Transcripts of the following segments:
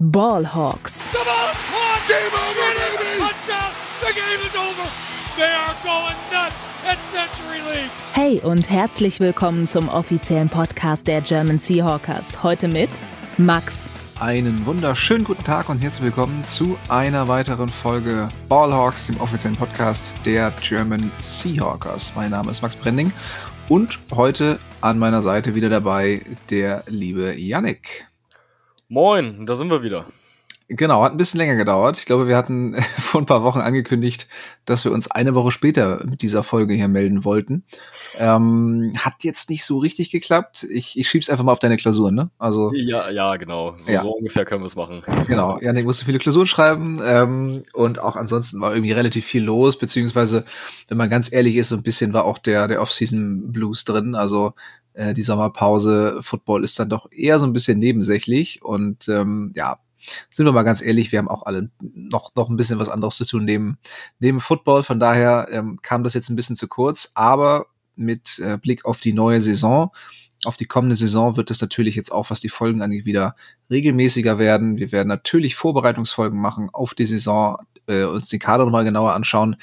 Ballhawks. The ball is caught. Game over, baby. Touchdown. The game is over. They are going nuts at Century League. Hey und herzlich willkommen zum offiziellen Podcast der German Seahawkers. Heute mit Max. Einen wunderschönen guten Tag und herzlich willkommen zu einer weiteren Folge Ballhawks, dem offiziellen Podcast der German Seahawkers. Mein Name ist Max Brending und heute an meiner Seite wieder dabei der liebe Yannick. Moin, da sind wir wieder. Genau, hat ein bisschen länger gedauert. Ich glaube, wir hatten vor ein paar Wochen angekündigt, dass wir uns eine Woche später mit dieser Folge hier melden wollten. Ähm, hat jetzt nicht so richtig geklappt. Ich, ich schieb's einfach mal auf deine Klausuren, ne? Also ja, ja, genau. So, ja. so ungefähr können wir es machen. Genau. Janik musste viele Klausuren schreiben ähm, und auch ansonsten war irgendwie relativ viel los, beziehungsweise, wenn man ganz ehrlich ist, so ein bisschen war auch der der Off-Season Blues drin. Also äh, die Sommerpause, Football ist dann doch eher so ein bisschen nebensächlich und ähm, ja, sind wir mal ganz ehrlich, wir haben auch alle noch, noch ein bisschen was anderes zu tun neben, neben Football. Von daher ähm, kam das jetzt ein bisschen zu kurz, aber mit äh, Blick auf die neue Saison, auf die kommende Saison wird es natürlich jetzt auch, was die Folgen angeht, wieder regelmäßiger werden. Wir werden natürlich Vorbereitungsfolgen machen auf die Saison, äh, uns den Kader nochmal genauer anschauen,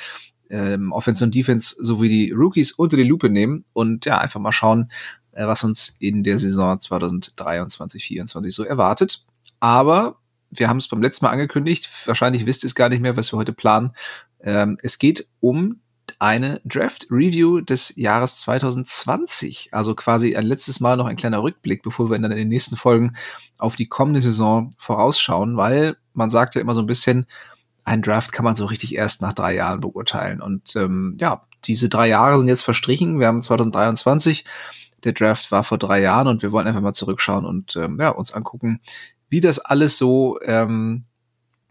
ähm, Offense und Defense sowie die Rookies unter die Lupe nehmen und ja, einfach mal schauen, äh, was uns in der Saison 2023 2024 so erwartet. Aber wir haben es beim letzten Mal angekündigt, wahrscheinlich wisst ihr es gar nicht mehr, was wir heute planen. Ähm, es geht um eine Draft Review des Jahres 2020. Also quasi ein letztes Mal noch ein kleiner Rückblick, bevor wir dann in den nächsten Folgen auf die kommende Saison vorausschauen, weil man sagt ja immer so ein bisschen, ein Draft kann man so richtig erst nach drei Jahren beurteilen. Und ähm, ja, diese drei Jahre sind jetzt verstrichen. Wir haben 2023 der Draft war vor drei Jahren und wir wollen einfach mal zurückschauen und ähm, ja, uns angucken, wie das alles so ähm,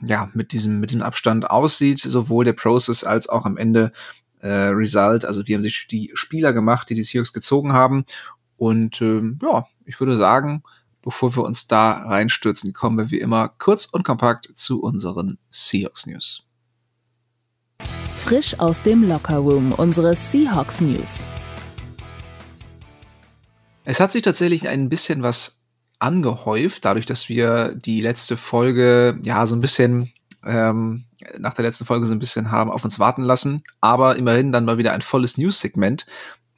ja, mit diesem, mit dem Abstand aussieht, sowohl der Process als auch am Ende äh, Result. Also wie haben sich die Spieler gemacht, die die Seahawks gezogen haben. Und ähm, ja, ich würde sagen, bevor wir uns da reinstürzen, kommen wir wie immer kurz und kompakt zu unseren Seahawks News. Frisch aus dem Locker Room, unsere Seahawks News. Es hat sich tatsächlich ein bisschen was angehäuft, dadurch, dass wir die letzte Folge ja so ein bisschen ähm, nach der letzten Folge so ein bisschen haben auf uns warten lassen, aber immerhin dann mal wieder ein volles News-Segment.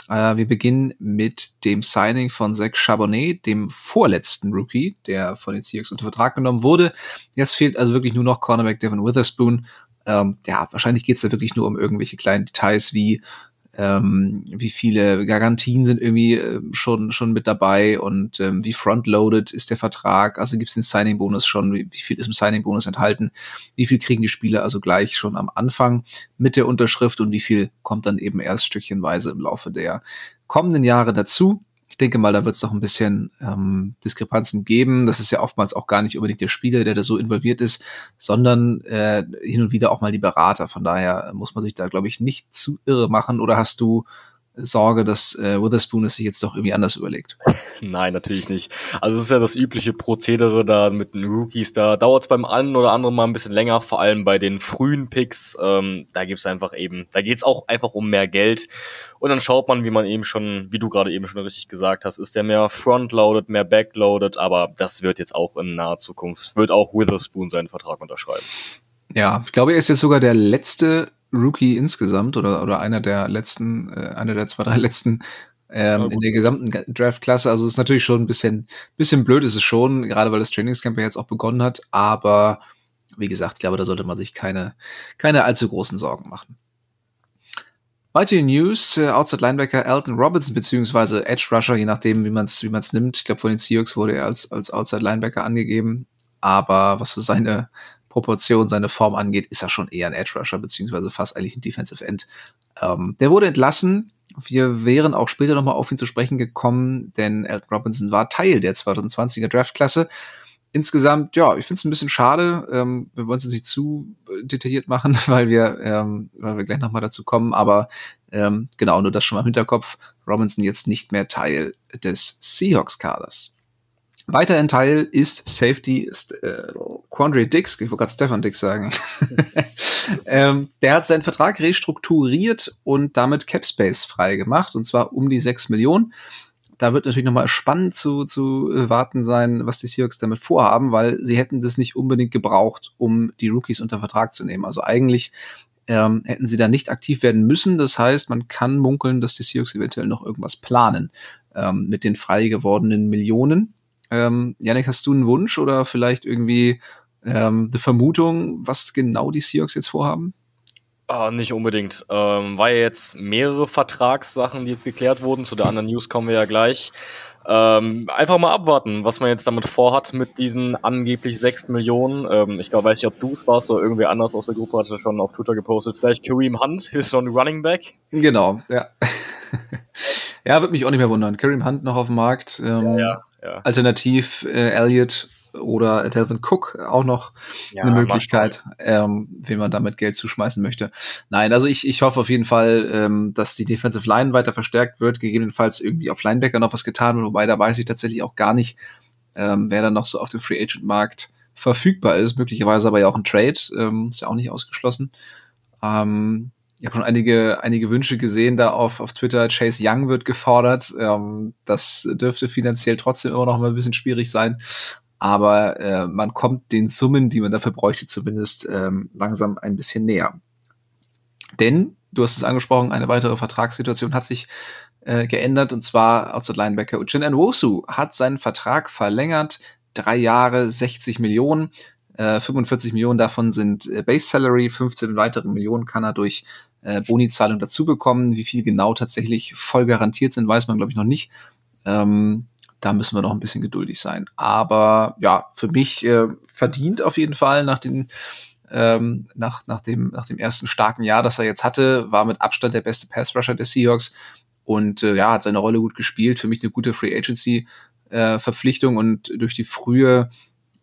Äh, wir beginnen mit dem Signing von Zach Charbonnet, dem vorletzten Rookie, der von den Seahawks unter Vertrag genommen wurde. Jetzt fehlt also wirklich nur noch Cornerback Devin Witherspoon. Ähm, ja, wahrscheinlich geht's da wirklich nur um irgendwelche kleinen Details wie ähm, wie viele Garantien sind irgendwie äh, schon schon mit dabei und ähm, wie frontloaded ist der Vertrag, also gibt es den Signing-Bonus schon, wie, wie viel ist im Signing-Bonus enthalten, wie viel kriegen die Spieler also gleich schon am Anfang mit der Unterschrift und wie viel kommt dann eben erst stückchenweise im Laufe der kommenden Jahre dazu. Ich denke mal, da wird es noch ein bisschen ähm, Diskrepanzen geben. Das ist ja oftmals auch gar nicht unbedingt der Spieler, der da so involviert ist, sondern äh, hin und wieder auch mal die Berater. Von daher muss man sich da, glaube ich, nicht zu irre machen. Oder hast du Sorge, dass äh, Witherspoon es sich jetzt doch irgendwie anders überlegt. Nein, natürlich nicht. Also es ist ja das übliche Prozedere da mit den Rookies. Da dauert es beim einen oder anderen mal ein bisschen länger, vor allem bei den frühen Picks. Ähm, da gibt's einfach eben, da geht's auch einfach um mehr Geld. Und dann schaut man, wie man eben schon, wie du gerade eben schon richtig gesagt hast, ist der mehr frontloaded, mehr backloaded, aber das wird jetzt auch in naher Zukunft, wird auch Witherspoon seinen Vertrag unterschreiben. Ja, ich glaube, er ist jetzt sogar der letzte Rookie insgesamt oder, oder einer der letzten, äh, einer der zwei, drei letzten ähm, in der gesamten Draft-Klasse. Also es ist natürlich schon ein bisschen, bisschen blöd ist es schon, gerade weil das Trainingscamp ja jetzt auch begonnen hat. Aber wie gesagt, ich glaube, da sollte man sich keine, keine allzu großen Sorgen machen. Weitere News, äh, Outside Linebacker Elton Robinson, beziehungsweise Edge Rusher, je nachdem, wie man es wie man's nimmt. Ich glaube, von den Seahawks wurde er als, als Outside Linebacker angegeben. Aber was für seine Proportion, seine Form angeht, ist er schon eher ein Edge Rusher, beziehungsweise fast eigentlich ein Defensive End. Ähm, der wurde entlassen. Wir wären auch später nochmal auf ihn zu sprechen gekommen, denn Elton Robinson war Teil der 2020er Draftklasse. Insgesamt, ja, ich finde es ein bisschen schade. Ähm, wir wollen es nicht zu detailliert machen, weil wir, ähm, weil wir gleich nochmal dazu kommen. Aber ähm, genau, nur das schon mal im Hinterkopf. Robinson jetzt nicht mehr Teil des Seahawks-Kaders. Weiter ein Teil ist Safety äh, Quandre Dix, ich wollte gerade Stefan Dix sagen. ähm, der hat seinen Vertrag restrukturiert und damit Capspace frei gemacht, und zwar um die 6 Millionen. da wird natürlich nochmal spannend zu, zu warten sein, was die Seahawks damit vorhaben, weil sie hätten das nicht unbedingt gebraucht, um die Rookies unter Vertrag zu nehmen. Also eigentlich ähm, hätten sie da nicht aktiv werden müssen. Das heißt, man kann munkeln, dass die Seahawks eventuell noch irgendwas planen ähm, mit den frei gewordenen Millionen. Ähm, Janik, hast du einen Wunsch oder vielleicht irgendwie ähm, eine Vermutung, was genau die Seahawks jetzt vorhaben? Ah, nicht unbedingt. Ähm, war ja jetzt mehrere Vertragssachen, die jetzt geklärt wurden. Zu der anderen News kommen wir ja gleich. Ähm, einfach mal abwarten, was man jetzt damit vorhat mit diesen angeblich 6 Millionen. Ähm, ich glaube, weiß nicht, ob du es warst oder irgendwer anders aus der Gruppe hatte schon auf Twitter gepostet. Vielleicht Kareem Hunt ist so ein Running Back. Genau, ja. ja, wird mich auch nicht mehr wundern. Kareem Hunt noch auf dem Markt. Ähm, ja, ja, ja. Alternativ äh, Elliott oder Delvin Cook auch noch ja, eine Möglichkeit, ähm, wem man damit Geld zuschmeißen möchte. Nein, also ich, ich hoffe auf jeden Fall, ähm, dass die Defensive Line weiter verstärkt wird, gegebenenfalls irgendwie auf Linebacker noch was getan wird, wobei da weiß ich tatsächlich auch gar nicht, ähm, wer dann noch so auf dem Free Agent Markt verfügbar ist, möglicherweise aber ja auch ein Trade, ähm, ist ja auch nicht ausgeschlossen. Ähm, ich habe schon einige, einige Wünsche gesehen da auf, auf Twitter. Chase Young wird gefordert. Ähm, das dürfte finanziell trotzdem immer noch mal ein bisschen schwierig sein aber äh, man kommt den Summen, die man dafür bräuchte, zumindest ähm, langsam ein bisschen näher. Denn, du hast es angesprochen, eine weitere Vertragssituation hat sich äh, geändert und zwar Outside Linebacker Uchin Nwosu hat seinen Vertrag verlängert, drei Jahre, 60 Millionen. Äh, 45 Millionen davon sind äh, Base Salary, 15 weitere Millionen kann er durch äh, Boni-Zahlung dazu bekommen. Wie viel genau tatsächlich voll garantiert sind, weiß man, glaube ich, noch nicht. Ähm, da müssen wir noch ein bisschen geduldig sein. Aber ja, für mich äh, verdient auf jeden Fall nach den ähm, nach, nach, dem, nach dem ersten starken Jahr, das er jetzt hatte, war mit Abstand der beste Pass-Rusher der Seahawks und äh, ja, hat seine Rolle gut gespielt. Für mich eine gute Free Agency äh, und durch die frühe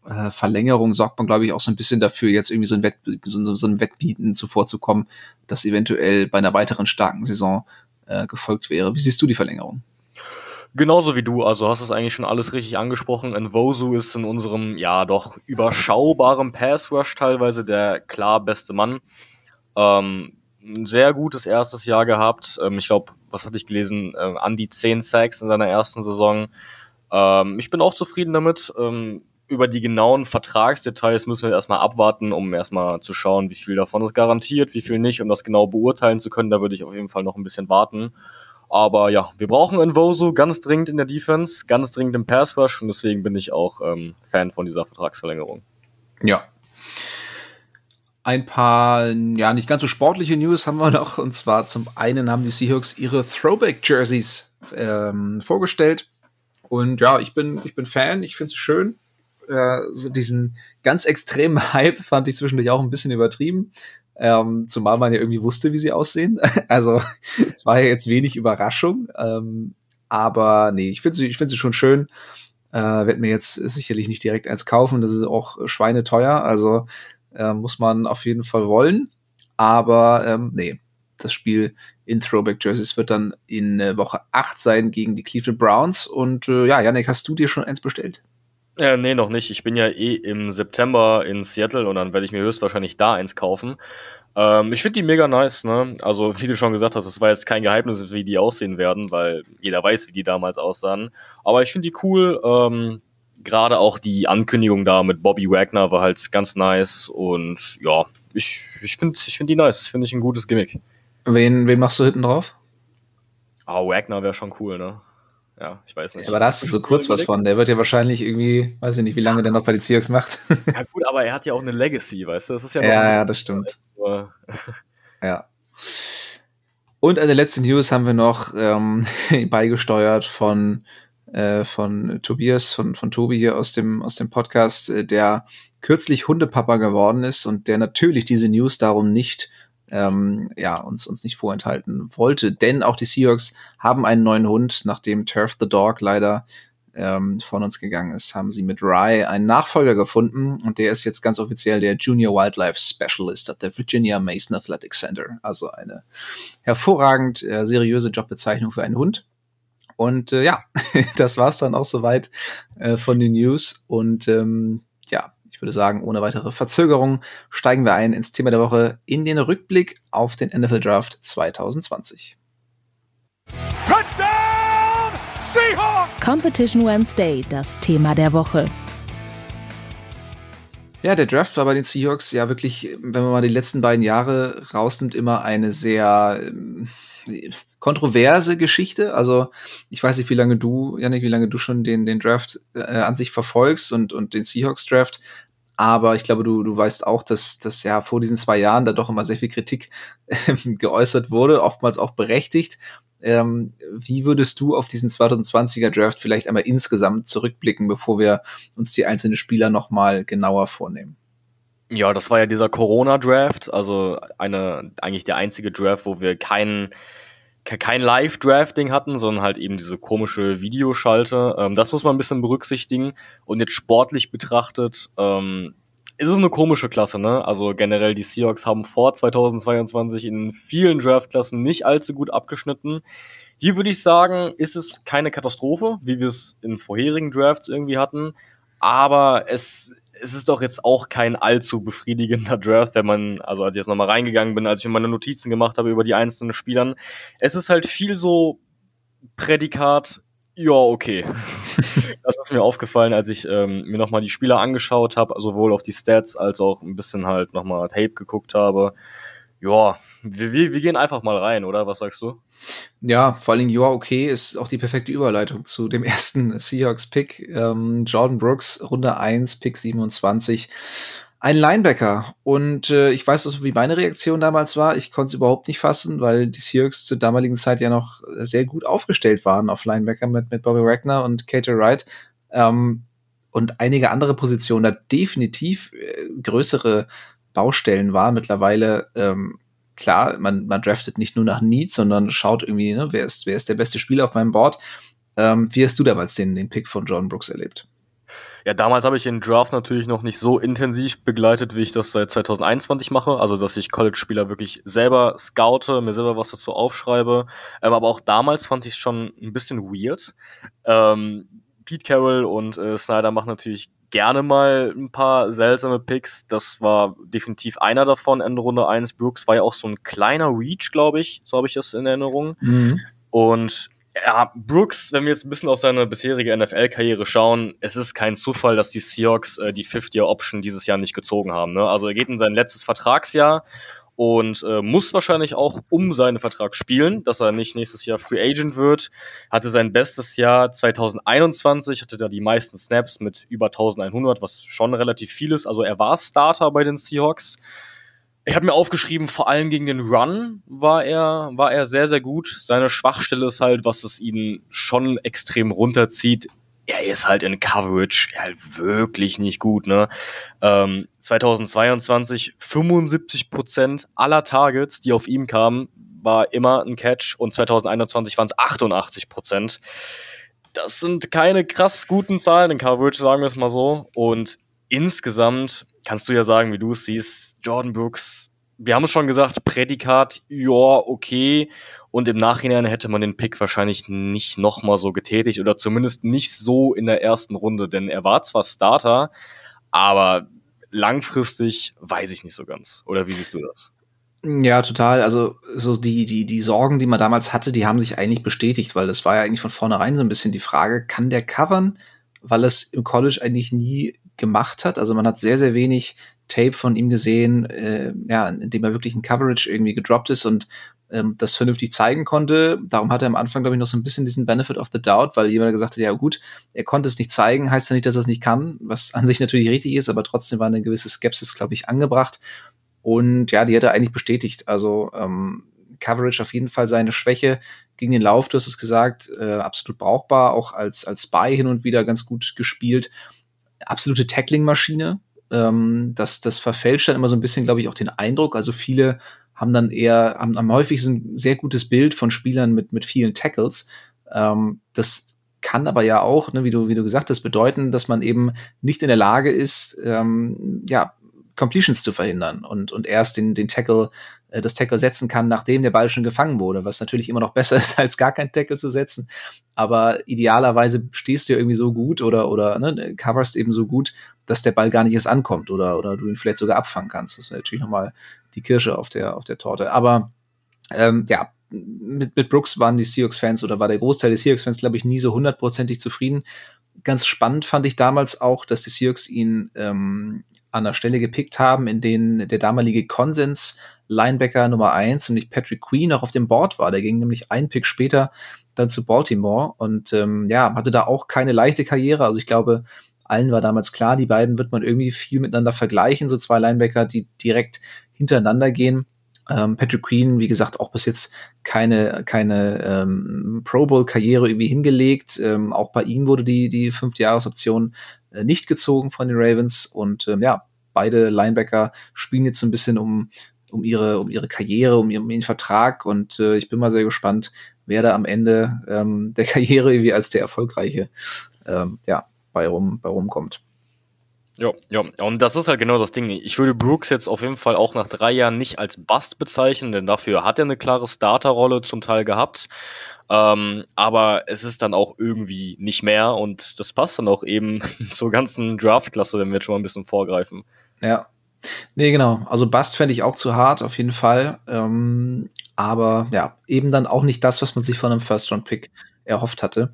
äh, Verlängerung sorgt man, glaube ich, auch so ein bisschen dafür, jetzt irgendwie so ein, Wett, so, so ein Wettbieten zuvorzukommen, das eventuell bei einer weiteren starken Saison äh, gefolgt wäre. Wie siehst du die Verlängerung? Genauso wie du, also hast es eigentlich schon alles richtig angesprochen. Nvosu ist in unserem, ja, doch überschaubaren Pass-Rush teilweise der klar beste Mann. Ähm, ein sehr gutes erstes Jahr gehabt. Ähm, ich glaube, was hatte ich gelesen? Äh, an die 10 Sacks in seiner ersten Saison. Ähm, ich bin auch zufrieden damit. Ähm, über die genauen Vertragsdetails müssen wir erstmal abwarten, um erstmal zu schauen, wie viel davon ist garantiert, wie viel nicht, um das genau beurteilen zu können. Da würde ich auf jeden Fall noch ein bisschen warten. Aber ja, wir brauchen Nvosu ganz dringend in der Defense, ganz dringend im Pass Rush und deswegen bin ich auch ähm, Fan von dieser Vertragsverlängerung. Ja. Ein paar, ja, nicht ganz so sportliche News haben wir noch. Und zwar zum einen haben die Seahawks ihre Throwback-Jerseys ähm, vorgestellt. Und ja, ich bin, ich bin Fan, ich finde es schön. Äh, diesen ganz extremen Hype fand ich zwischendurch auch ein bisschen übertrieben. Ähm, zumal man ja irgendwie wusste, wie sie aussehen. also es war ja jetzt wenig Überraschung. Ähm, aber nee, ich finde sie, ich sie schon schön. Äh, Werde mir jetzt sicherlich nicht direkt eins kaufen. Das ist auch schweineteuer. Also äh, muss man auf jeden Fall wollen. Aber ähm, nee, das Spiel in Throwback Jerseys wird dann in äh, Woche 8 sein gegen die Cleveland Browns. Und äh, ja, Janik, hast du dir schon eins bestellt? Äh, nee, noch nicht. Ich bin ja eh im September in Seattle und dann werde ich mir höchstwahrscheinlich da eins kaufen. Ähm, ich finde die mega nice, ne? Also, wie du schon gesagt hast, es war jetzt kein Geheimnis, wie die aussehen werden, weil jeder weiß, wie die damals aussahen. Aber ich finde die cool. Ähm, Gerade auch die Ankündigung da mit Bobby Wagner war halt ganz nice und ja, ich, ich finde ich find die nice. Das finde ich ein gutes Gimmick. Wen, wen machst du hinten drauf? Ah, Wagner wäre schon cool, ne? Ja, ich weiß nicht. aber da hast du so kurz was von. Der wird ja wahrscheinlich irgendwie, weiß ich nicht, wie lange der noch bei den Seahawks macht. ja, gut, aber er hat ja auch eine Legacy, weißt du? Das ist ja, ja, ja, das stimmt. ja. Und eine letzte News haben wir noch ähm, beigesteuert von, äh, von Tobias, von, von Tobi hier aus dem, aus dem Podcast, äh, der kürzlich Hundepapa geworden ist und der natürlich diese News darum nicht ähm, ja, uns, uns nicht vorenthalten wollte. Denn auch die Seahawks haben einen neuen Hund, nachdem Turf the Dog leider ähm, von uns gegangen ist, haben sie mit Rye einen Nachfolger gefunden und der ist jetzt ganz offiziell der Junior Wildlife Specialist at der Virginia Mason Athletic Center. Also eine hervorragend äh, seriöse Jobbezeichnung für einen Hund. Und äh, ja, das war's dann auch soweit äh, von den News. Und ähm, würde sagen, ohne weitere Verzögerung steigen wir ein ins Thema der Woche in den Rückblick auf den NFL Draft 2020. Touchdown! Seahawks! Competition Wednesday, das Thema der Woche. Ja, der Draft war bei den Seahawks ja wirklich, wenn man mal die letzten beiden Jahre rausnimmt, immer eine sehr äh, kontroverse Geschichte. Also ich weiß nicht, wie lange du, Janik, wie lange du schon den, den Draft äh, an sich verfolgst und, und den Seahawks Draft. Aber ich glaube, du, du weißt auch, dass, dass ja vor diesen zwei Jahren da doch immer sehr viel Kritik äh, geäußert wurde, oftmals auch berechtigt. Ähm, wie würdest du auf diesen 2020er Draft vielleicht einmal insgesamt zurückblicken, bevor wir uns die einzelnen Spieler nochmal genauer vornehmen? Ja, das war ja dieser Corona-Draft, also eine, eigentlich der einzige Draft, wo wir keinen kein Live-Drafting hatten, sondern halt eben diese komische Videoschalte. Ähm, das muss man ein bisschen berücksichtigen. Und jetzt sportlich betrachtet, ähm, ist es eine komische Klasse, ne? Also generell die Seahawks haben vor 2022 in vielen Draftklassen nicht allzu gut abgeschnitten. Hier würde ich sagen, ist es keine Katastrophe, wie wir es in vorherigen Drafts irgendwie hatten. Aber es, es ist doch jetzt auch kein allzu befriedigender Draft, wenn man, also als ich jetzt nochmal reingegangen bin, als ich mir meine Notizen gemacht habe über die einzelnen Spielern. Es ist halt viel so Prädikat, ja, okay. das ist mir aufgefallen, als ich ähm, mir nochmal die Spieler angeschaut habe, sowohl auf die Stats als auch ein bisschen halt nochmal Tape geguckt habe. Ja, wir, wir, wir gehen einfach mal rein, oder? Was sagst du? Ja, vor allem, ja, okay, ist auch die perfekte Überleitung zu dem ersten Seahawks-Pick. Ähm, Jordan Brooks, Runde 1, Pick 27 ein Linebacker. Und äh, ich weiß, also, wie meine Reaktion damals war. Ich konnte es überhaupt nicht fassen, weil die Seahawks zur damaligen Zeit ja noch sehr gut aufgestellt waren auf Linebacker mit, mit Bobby Wagner und Kate Wright. Ähm, und einige andere Positionen da definitiv äh, größere Baustellen waren. Mittlerweile, ähm, klar, man, man draftet nicht nur nach Needs, sondern schaut irgendwie, ne, wer, ist, wer ist der beste Spieler auf meinem Board. Ähm, wie hast du damals den, den Pick von John Brooks erlebt? Ja, damals habe ich den Draft natürlich noch nicht so intensiv begleitet, wie ich das seit 2021 mache. Also, dass ich College-Spieler wirklich selber scoute, mir selber was dazu aufschreibe. Ähm, aber auch damals fand ich es schon ein bisschen weird. Ähm, Pete Carroll und äh, Snyder machen natürlich gerne mal ein paar seltsame Picks. Das war definitiv einer davon, Ende Runde 1. Brooks war ja auch so ein kleiner Reach, glaube ich. So habe ich das in Erinnerung. Mhm. Und ja, Brooks, wenn wir jetzt ein bisschen auf seine bisherige NFL-Karriere schauen, es ist kein Zufall, dass die Seahawks äh, die Fifth-Year-Option dieses Jahr nicht gezogen haben. Ne? Also er geht in sein letztes Vertragsjahr und äh, muss wahrscheinlich auch um seinen Vertrag spielen, dass er nicht nächstes Jahr Free Agent wird. Hatte sein bestes Jahr 2021, hatte da die meisten Snaps mit über 1100, was schon relativ viel ist. Also er war Starter bei den Seahawks. Ich habe mir aufgeschrieben, vor allem gegen den Run war er, war er sehr, sehr gut. Seine Schwachstelle ist halt, was es ihn schon extrem runterzieht. Er ist halt in Coverage halt wirklich nicht gut, ne? Ähm, 2022 75 Prozent aller Targets, die auf ihm kamen, war immer ein Catch und 2021 waren es 88 Prozent. Das sind keine krass guten Zahlen in Coverage, sagen wir es mal so. Und insgesamt kannst du ja sagen, wie du es siehst, Jordan Brooks, wir haben es schon gesagt, Prädikat, ja, okay. Und im Nachhinein hätte man den Pick wahrscheinlich nicht nochmal so getätigt oder zumindest nicht so in der ersten Runde, denn er war zwar Starter, aber langfristig weiß ich nicht so ganz. Oder wie siehst du das? Ja, total. Also so die, die, die Sorgen, die man damals hatte, die haben sich eigentlich bestätigt, weil das war ja eigentlich von vornherein so ein bisschen die Frage, kann der covern? Weil es im College eigentlich nie gemacht hat. Also man hat sehr, sehr wenig Tape von ihm gesehen, äh, ja, in dem er wirklich ein Coverage irgendwie gedroppt ist und ähm, das vernünftig zeigen konnte. Darum hat er am Anfang, glaube ich, noch so ein bisschen diesen Benefit of the Doubt, weil jemand gesagt hat, ja gut, er konnte es nicht zeigen, heißt ja nicht, dass er es nicht kann, was an sich natürlich richtig ist, aber trotzdem war eine gewisse Skepsis, glaube ich, angebracht. Und ja, die hat er eigentlich bestätigt. Also ähm, Coverage auf jeden Fall seine Schwäche gegen den Lauf, du hast es gesagt, äh, absolut brauchbar, auch als, als Spy hin und wieder ganz gut gespielt absolute Tackling-Maschine. Ähm, das, das verfälscht dann immer so ein bisschen, glaube ich, auch den Eindruck. Also viele haben dann eher, haben am häufigsten ein sehr gutes Bild von Spielern mit, mit vielen Tackles. Ähm, das kann aber ja auch, ne, wie du, wie du gesagt hast, bedeuten, dass man eben nicht in der Lage ist, ähm, ja, Completions zu verhindern und, und erst den, den Tackle äh, das Tackle setzen kann, nachdem der Ball schon gefangen wurde, was natürlich immer noch besser ist, als gar kein Tackle zu setzen. Aber idealerweise stehst du ja irgendwie so gut oder, oder ne, coverst eben so gut, dass der Ball gar nicht erst ankommt oder, oder du ihn vielleicht sogar abfangen kannst. Das wäre natürlich nochmal die Kirsche auf der, auf der Torte. Aber ähm, ja, mit, mit Brooks waren die Seahawks-Fans oder war der Großteil des Seahawks-Fans, glaube ich, nie so hundertprozentig zufrieden. Ganz spannend fand ich damals auch, dass die Seahawks ihn ähm, an der Stelle gepickt haben, in denen der damalige Konsens Linebacker Nummer eins, nämlich Patrick Queen, auch auf dem Board war. Der ging nämlich einen Pick später dann zu Baltimore und ähm, ja, hatte da auch keine leichte Karriere. Also ich glaube, allen war damals klar, die beiden wird man irgendwie viel miteinander vergleichen, so zwei Linebacker, die direkt hintereinander gehen. Ähm, Patrick Queen, wie gesagt, auch bis jetzt keine, keine ähm, Pro Bowl-Karriere irgendwie hingelegt. Ähm, auch bei ihm wurde die, die Fünfjahresoption äh, nicht gezogen von den Ravens. Und ähm, ja, beide Linebacker spielen jetzt so ein bisschen um, um, ihre, um ihre Karriere, um ihren, um ihren Vertrag. Und äh, ich bin mal sehr gespannt, wer da am Ende ähm, der Karriere irgendwie als der erfolgreiche ähm, ja, bei, rum, bei rumkommt. Ja, ja, und das ist halt genau das Ding. Ich würde Brooks jetzt auf jeden Fall auch nach drei Jahren nicht als Bust bezeichnen, denn dafür hat er eine klare Starterrolle zum Teil gehabt. Ähm, aber es ist dann auch irgendwie nicht mehr und das passt dann auch eben zur ganzen Draftklasse, wenn wir jetzt schon mal ein bisschen vorgreifen. Ja. Nee, genau. Also Bust fände ich auch zu hart, auf jeden Fall. Ähm, aber ja, eben dann auch nicht das, was man sich von einem First-Round-Pick erhofft hatte.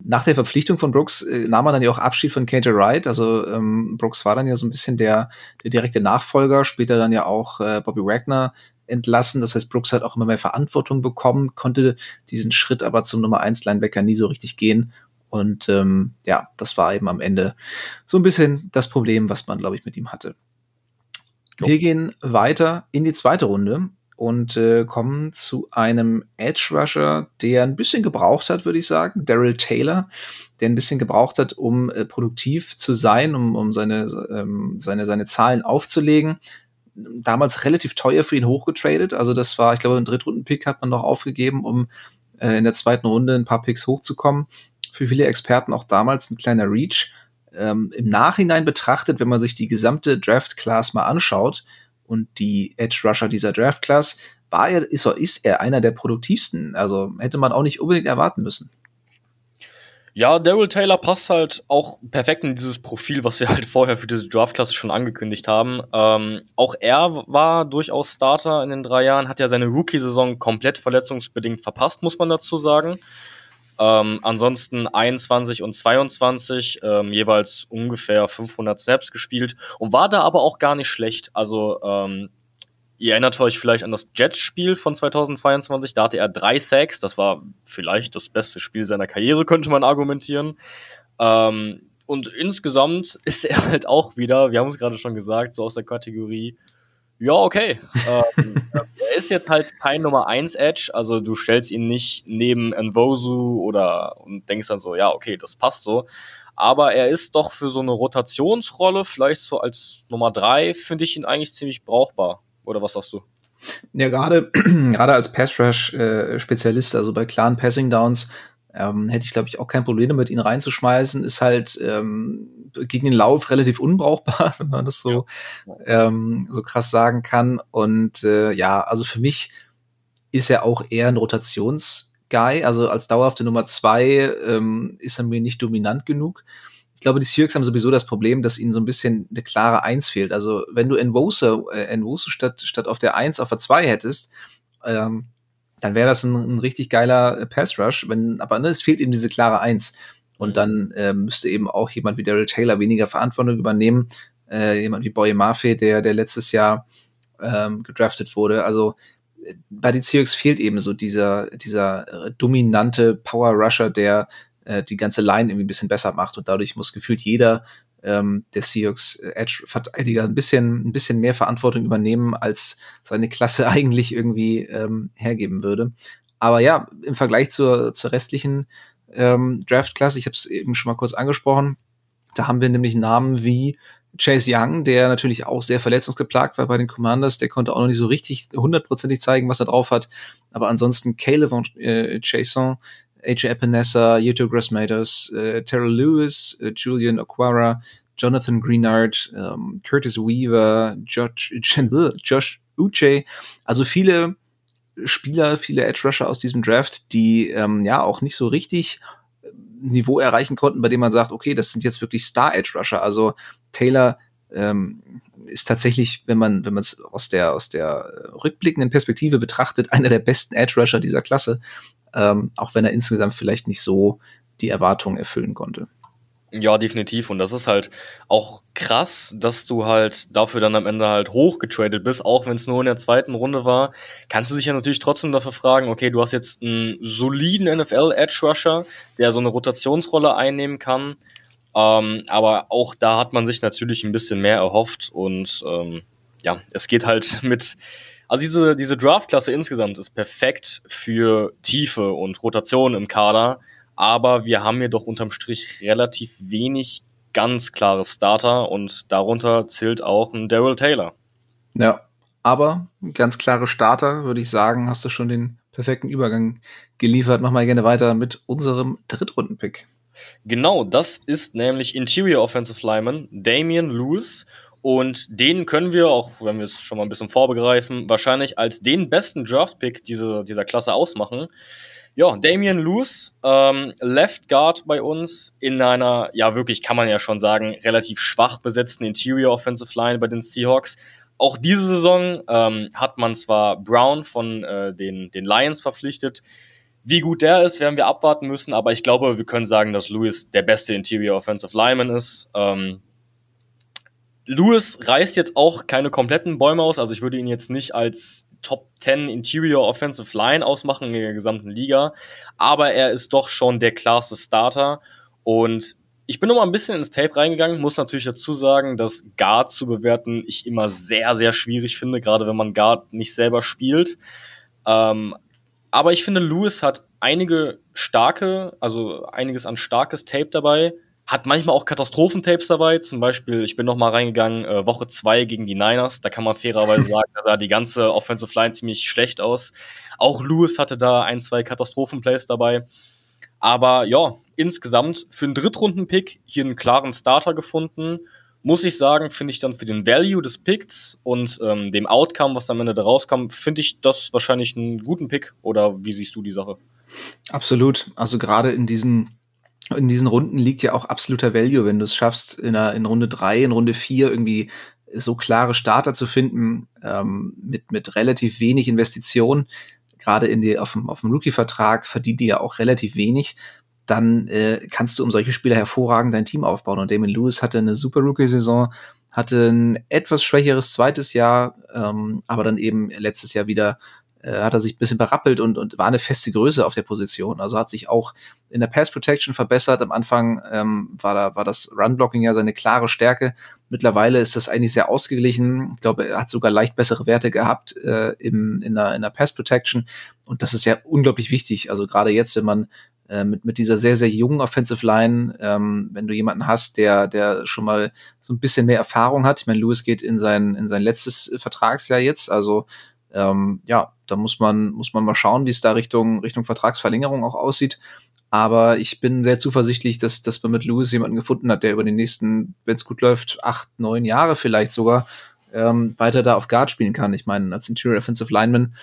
Nach der Verpflichtung von Brooks äh, nahm man dann ja auch Abschied von KJ Wright. Also ähm, Brooks war dann ja so ein bisschen der, der direkte Nachfolger, später dann ja auch äh, Bobby Wagner entlassen. Das heißt, Brooks hat auch immer mehr Verantwortung bekommen, konnte diesen Schritt aber zum Nummer 1 Linebacker nie so richtig gehen. Und ähm, ja, das war eben am Ende so ein bisschen das Problem, was man, glaube ich, mit ihm hatte. Wir gehen weiter in die zweite Runde und äh, kommen zu einem Edge Rusher, der ein bisschen gebraucht hat, würde ich sagen, Daryl Taylor, der ein bisschen gebraucht hat, um äh, produktiv zu sein, um, um seine, ähm, seine, seine Zahlen aufzulegen. Damals relativ teuer für ihn hochgetradet, also das war, ich glaube, ein Drittrunden-Pick hat man noch aufgegeben, um äh, in der zweiten Runde ein paar Picks hochzukommen. Für viele Experten auch damals ein kleiner Reach. Ähm, Im Nachhinein betrachtet, wenn man sich die gesamte Draft-Class mal anschaut, und die Edge Rusher dieser Draft Class war er, ist, ist er einer der produktivsten. Also hätte man auch nicht unbedingt erwarten müssen. Ja, Daryl Taylor passt halt auch perfekt in dieses Profil, was wir halt vorher für diese Draft-Klasse schon angekündigt haben. Ähm, auch er war durchaus Starter in den drei Jahren, hat ja seine Rookie-Saison komplett verletzungsbedingt verpasst, muss man dazu sagen. Ähm, ansonsten 21 und 22 ähm, jeweils ungefähr 500 Snaps gespielt und war da aber auch gar nicht schlecht. Also ähm, ihr erinnert euch vielleicht an das Jets-Spiel von 2022. Da hatte er drei Sacks. Das war vielleicht das beste Spiel seiner Karriere, könnte man argumentieren. Ähm, und insgesamt ist er halt auch wieder, wir haben es gerade schon gesagt, so aus der Kategorie ja, okay. ähm, er ist jetzt halt kein Nummer 1 Edge, also du stellst ihn nicht neben Nvosu oder und denkst dann so, ja, okay, das passt so. Aber er ist doch für so eine Rotationsrolle, vielleicht so als Nummer 3, finde ich ihn eigentlich ziemlich brauchbar. Oder was sagst du? Ja, gerade gerade als Pass Rush äh, also bei klaren Passing Downs, ähm, hätte ich glaube ich auch kein Problem damit, ihn reinzuschmeißen. Ist halt ähm, gegen den Lauf relativ unbrauchbar, wenn man das so, ähm, so krass sagen kann. Und äh, ja, also für mich ist er auch eher ein Rotationsguy. Also als dauerhafte Nummer zwei ähm, ist er mir nicht dominant genug. Ich glaube, die Seahawks haben sowieso das Problem, dass ihnen so ein bisschen eine klare Eins fehlt. Also wenn du Nwosu, äh, Nwosu statt, statt auf der Eins auf der zwei hättest, ähm, dann wäre das ein, ein, richtig geiler Pass Rush. Wenn, aber ne, es fehlt eben diese klare Eins. Und dann äh, müsste eben auch jemand wie Daryl Taylor weniger Verantwortung übernehmen. Äh, jemand wie Boye Mafe, der, der letztes Jahr ähm, gedraftet wurde. Also äh, bei den Seahawks fehlt eben so dieser, dieser äh, dominante Power Rusher, der äh, die ganze Line irgendwie ein bisschen besser macht. Und dadurch muss gefühlt jeder ähm, der Seahawks äh, Edge-Verteidiger ein bisschen, ein bisschen mehr Verantwortung übernehmen, als seine Klasse eigentlich irgendwie ähm, hergeben würde. Aber ja, im Vergleich zur, zur restlichen ähm, Draft-Klasse. Ich habe es eben schon mal kurz angesprochen. Da haben wir nämlich Namen wie Chase Young, der natürlich auch sehr verletzungsgeplagt war bei den Commanders. Der konnte auch noch nicht so richtig hundertprozentig zeigen, was er drauf hat. Aber ansonsten Caleb und äh, Jason, AJ Epinesa, Yuto Grassmaters, äh, Terrell Lewis, äh, Julian Aquara, Jonathan Greenard, ähm, Curtis Weaver, Josh, Josh Uche. Also viele Spieler, viele Edge Rusher aus diesem Draft, die ähm, ja auch nicht so richtig äh, Niveau erreichen konnten, bei dem man sagt, okay, das sind jetzt wirklich Star Edge Rusher. Also Taylor ähm, ist tatsächlich, wenn man wenn man es aus der aus der rückblickenden Perspektive betrachtet, einer der besten Edge Rusher dieser Klasse, ähm, auch wenn er insgesamt vielleicht nicht so die Erwartungen erfüllen konnte. Ja, definitiv. Und das ist halt auch krass, dass du halt dafür dann am Ende halt hochgetradet bist, auch wenn es nur in der zweiten Runde war. Kannst du dich ja natürlich trotzdem dafür fragen, okay, du hast jetzt einen soliden NFL-Edge-Rusher, der so eine Rotationsrolle einnehmen kann. Ähm, aber auch da hat man sich natürlich ein bisschen mehr erhofft und ähm, ja, es geht halt mit, also diese, diese Draft-Klasse insgesamt ist perfekt für Tiefe und Rotation im Kader aber wir haben hier doch unterm Strich relativ wenig ganz klare Starter und darunter zählt auch ein Daryl Taylor. Ja, aber ganz klare Starter, würde ich sagen, hast du schon den perfekten Übergang geliefert. Mach mal gerne weiter mit unserem Drittrunden-Pick. Genau, das ist nämlich Interior Offensive Lineman Damian Lewis. Und den können wir, auch wenn wir es schon mal ein bisschen vorbegreifen, wahrscheinlich als den besten Draft-Pick diese, dieser Klasse ausmachen. Ja, Damian Lewis, ähm, Left Guard bei uns in einer, ja wirklich, kann man ja schon sagen, relativ schwach besetzten Interior Offensive Line bei den Seahawks. Auch diese Saison ähm, hat man zwar Brown von äh, den, den Lions verpflichtet. Wie gut der ist, werden wir abwarten müssen, aber ich glaube, wir können sagen, dass Lewis der beste Interior Offensive Lineman ist. Ähm, Lewis reißt jetzt auch keine kompletten Bäume aus, also ich würde ihn jetzt nicht als Top 10 Interior Offensive Line ausmachen in der gesamten Liga. Aber er ist doch schon der klarste Starter. Und ich bin noch mal ein bisschen ins Tape reingegangen, muss natürlich dazu sagen, dass Guard zu bewerten ich immer sehr, sehr schwierig finde, gerade wenn man Guard nicht selber spielt. Ähm, aber ich finde, Lewis hat einige starke, also einiges an starkes Tape dabei hat manchmal auch Katastrophentapes dabei. Zum Beispiel, ich bin noch mal reingegangen, äh, Woche zwei gegen die Niners. Da kann man fairerweise sagen, da sah die ganze Offensive Line ziemlich schlecht aus. Auch Lewis hatte da ein, zwei Katastrophenplays dabei. Aber ja, insgesamt für einen Drittrunden-Pick hier einen klaren Starter gefunden. Muss ich sagen, finde ich dann für den Value des Picks und ähm, dem Outcome, was am Ende da rauskam, finde ich das wahrscheinlich einen guten Pick. Oder wie siehst du die Sache? Absolut. Also gerade in diesen in diesen Runden liegt ja auch absoluter Value, wenn du es schaffst, in, einer, in Runde drei, in Runde vier irgendwie so klare Starter zu finden, ähm, mit, mit relativ wenig Investition, gerade in die, auf dem, auf dem Rookie-Vertrag verdient die ja auch relativ wenig, dann äh, kannst du um solche Spieler hervorragend dein Team aufbauen. Und Damon Lewis hatte eine super Rookie-Saison, hatte ein etwas schwächeres zweites Jahr, ähm, aber dann eben letztes Jahr wieder äh, hat er sich ein bisschen berappelt und, und war eine feste Größe auf der Position. Also hat sich auch in der Pass Protection verbessert. Am Anfang ähm, war, da, war das Run Blocking ja seine klare Stärke. Mittlerweile ist das eigentlich sehr ausgeglichen. Ich glaube, er hat sogar leicht bessere Werte gehabt äh, im, in, der, in der Pass Protection. Und das ist ja unglaublich wichtig. Also gerade jetzt, wenn man äh, mit, mit dieser sehr, sehr jungen Offensive Line, ähm, wenn du jemanden hast, der, der schon mal so ein bisschen mehr Erfahrung hat. Ich meine, Lewis geht in sein, in sein letztes Vertragsjahr jetzt, also ähm, ja, da muss man, muss man mal schauen, wie es da Richtung, Richtung Vertragsverlängerung auch aussieht. Aber ich bin sehr zuversichtlich, dass, dass man mit Lewis jemanden gefunden hat, der über die nächsten, wenn es gut läuft, acht, neun Jahre vielleicht sogar ähm, weiter da auf Guard spielen kann. Ich meine, als Interior Offensive Lineman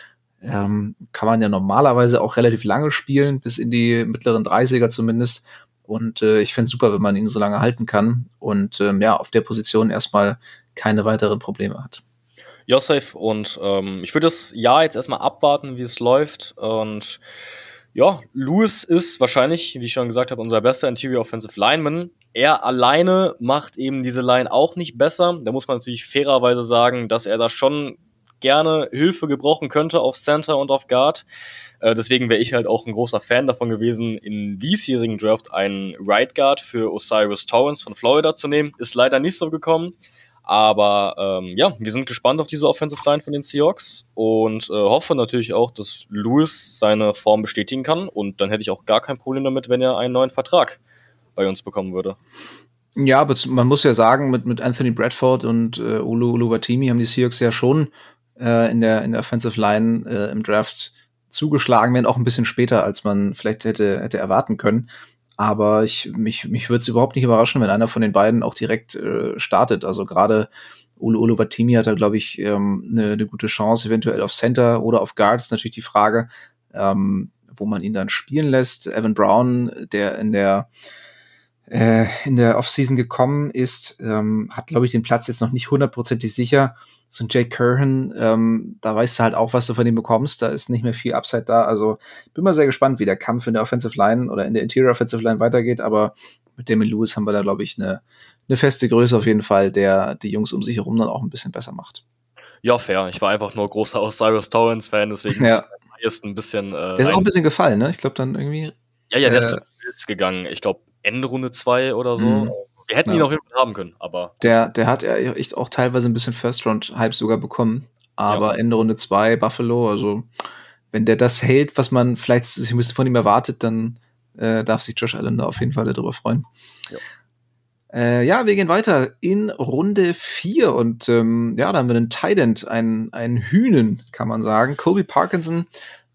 ähm, kann man ja normalerweise auch relativ lange spielen, bis in die mittleren 30er zumindest. Und äh, ich fände super, wenn man ihn so lange halten kann und ähm, ja, auf der Position erstmal keine weiteren Probleme hat. Josef und ähm, ich würde das Jahr jetzt erstmal abwarten, wie es läuft. Und ja, Lewis ist wahrscheinlich, wie ich schon gesagt habe, unser bester Interior Offensive Lineman. Er alleine macht eben diese Line auch nicht besser. Da muss man natürlich fairerweise sagen, dass er da schon gerne Hilfe gebrauchen könnte auf Center und auf Guard. Äh, deswegen wäre ich halt auch ein großer Fan davon gewesen, in diesjährigen Draft einen Right Guard für Osiris Torrance von Florida zu nehmen. Ist leider nicht so gekommen. Aber ähm, ja, wir sind gespannt auf diese Offensive Line von den Seahawks und äh, hoffe natürlich auch, dass Lewis seine Form bestätigen kann. Und dann hätte ich auch gar kein Problem damit, wenn er einen neuen Vertrag bei uns bekommen würde. Ja, aber man muss ja sagen, mit, mit Anthony Bradford und äh, Ulu Ulubatimi haben die Seahawks ja schon äh, in, der, in der Offensive Line äh, im Draft zugeschlagen, wenn auch ein bisschen später, als man vielleicht hätte, hätte erwarten können. Aber ich, mich, mich würde es überhaupt nicht überraschen, wenn einer von den beiden auch direkt äh, startet. Also gerade Ulu Ulu Batimi hat da, glaube ich, ähm, eine, eine gute Chance, eventuell auf Center oder auf Guard. Ist natürlich die Frage, ähm, wo man ihn dann spielen lässt. Evan Brown, der in der äh, in der Offseason gekommen ist, ähm, hat, glaube ich, den Platz jetzt noch nicht hundertprozentig sicher. So ein Jake Curran, ähm, da weißt du halt auch, was du von ihm bekommst. Da ist nicht mehr viel Upside da. Also bin mal sehr gespannt, wie der Kampf in der Offensive Line oder in der Interior Offensive Line weitergeht. Aber mit Damon Lewis haben wir da, glaube ich, eine, eine feste Größe auf jeden Fall, der die Jungs um sich herum dann auch ein bisschen besser macht. Ja, fair. Ich war einfach nur großer Osiris Torrens-Fan, deswegen ja. ist ein bisschen. Äh, der ist auch ein bisschen gefallen, ne? Ich glaube dann irgendwie. Ja, ja, der äh, ist gegangen. Ich glaube, Ende Runde 2 oder so. Mhm. Wir hätten ja. ihn auch haben können, aber. Der, der hat ja echt auch teilweise ein bisschen First-Round-Hype sogar bekommen. Aber ja. Ende Runde 2, Buffalo, also wenn der das hält, was man vielleicht sich ein bisschen von ihm erwartet, dann äh, darf sich Josh Allen da auf jeden Fall darüber freuen. Ja. Äh, ja, wir gehen weiter in Runde 4 und ähm, ja, da haben wir einen Tident, einen, einen Hühnen, kann man sagen. Colby Parkinson,